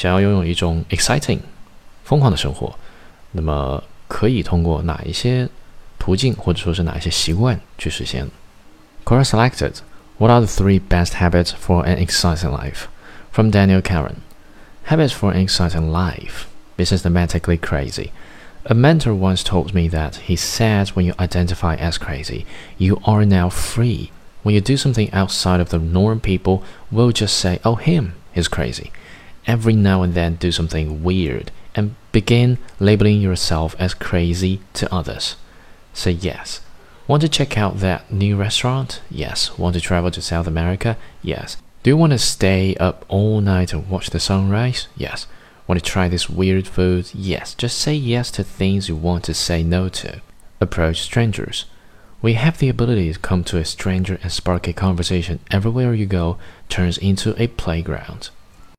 想要拥有一种 exciting 疯狂的生活，那么可以通过哪一些途径，或者说是哪一些习惯去实现？Quora selected What are the three best habits for an exciting life? From Daniel Karan. Habits for an exciting life This is dramatically crazy. A mentor once told me that he said when you identify as crazy, you are now free. When you do something outside of the norm, people will just say, oh, him is crazy. Every now and then, do something weird and begin labeling yourself as crazy to others. Say yes. Want to check out that new restaurant? Yes. Want to travel to South America? Yes. Do you want to stay up all night and watch the sunrise? Yes. Want to try this weird food? Yes. Just say yes to things you want to say no to. Approach strangers. We have the ability to come to a stranger and spark a conversation everywhere you go turns into a playground.